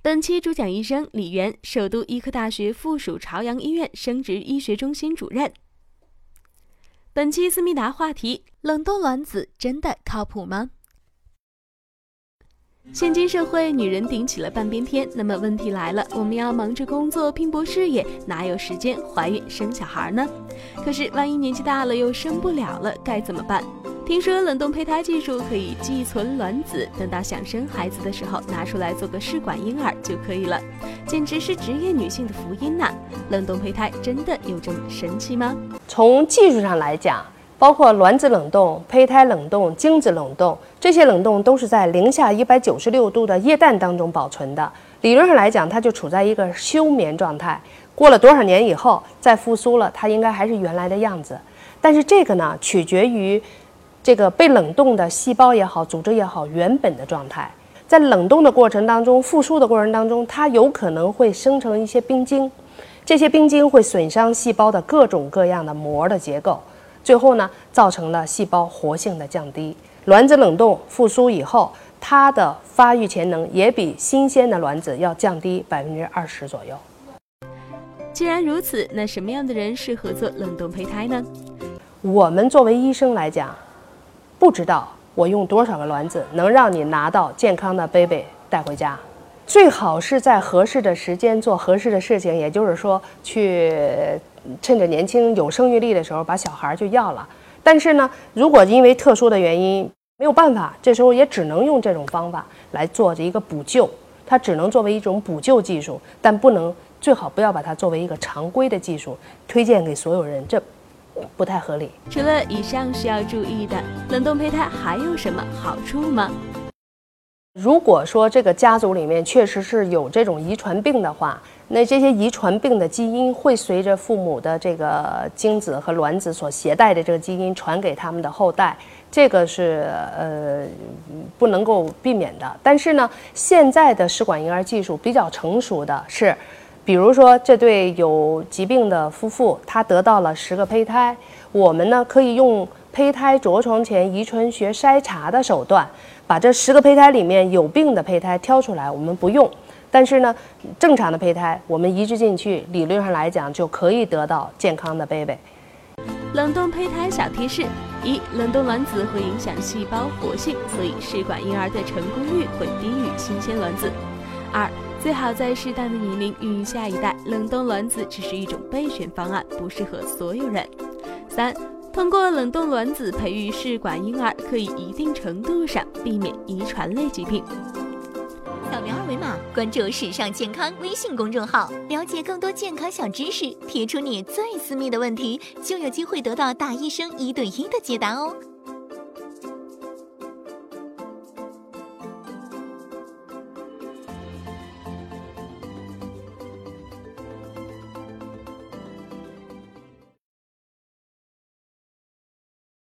本期主讲医生李源，首都医科大学附属朝阳医院生殖医学中心主任。本期思密达话题：冷冻卵子真的靠谱吗？现今社会，女人顶起了半边天。那么问题来了，我们要忙着工作，拼搏事业，哪有时间怀孕生小孩呢？可是万一年纪大了又生不了了，该怎么办？听说冷冻胚胎技术可以寄存卵子，等到想生孩子的时候拿出来做个试管婴儿就可以了，简直是职业女性的福音呐！冷冻胚胎真的有这么神奇吗？从技术上来讲，包括卵子冷冻、胚胎冷冻、精子冷冻，这些冷冻都是在零下一百九十六度的液氮当中保存的。理论上来讲，它就处在一个休眠状态，过了多少年以后再复苏了，它应该还是原来的样子。但是这个呢，取决于。这个被冷冻的细胞也好，组织也好，原本的状态，在冷冻的过程当中，复苏的过程当中，它有可能会生成一些冰晶，这些冰晶会损伤细胞的各种各样的膜的结构，最后呢，造成了细胞活性的降低。卵子冷冻复苏以后，它的发育潜能也比新鲜的卵子要降低百分之二十左右。既然如此，那什么样的人适合做冷冻胚胎呢？我们作为医生来讲。不知道我用多少个卵子能让你拿到健康的 baby 带回家，最好是在合适的时间做合适的事情，也就是说，去趁着年轻有生育力的时候把小孩就要了。但是呢，如果因为特殊的原因没有办法，这时候也只能用这种方法来做一个补救，它只能作为一种补救技术，但不能最好不要把它作为一个常规的技术推荐给所有人。这。不太合理。除了以上需要注意的，冷冻胚胎还有什么好处吗？如果说这个家族里面确实是有这种遗传病的话，那这些遗传病的基因会随着父母的这个精子和卵子所携带的这个基因传给他们的后代，这个是呃不能够避免的。但是呢，现在的试管婴儿技术比较成熟的是。比如说，这对有疾病的夫妇，他得到了十个胚胎，我们呢可以用胚胎着床前遗传学筛查的手段，把这十个胚胎里面有病的胚胎挑出来，我们不用。但是呢，正常的胚胎我们移植进去，理论上来讲就可以得到健康的 baby。冷冻胚胎小贴士：一、冷冻卵子会影响细胞活性，所以试管婴儿的成功率会低于新鲜卵子。二。最好在适当的年龄孕育下一代，冷冻卵子只是一种备选方案，不适合所有人。三，通过冷冻卵子培育试管婴儿，可以一定程度上避免遗传类疾病。扫描二维码，关注“时尚健康”微信公众号，了解更多健康小知识。提出你最私密的问题，就有机会得到大医生一对一的解答哦。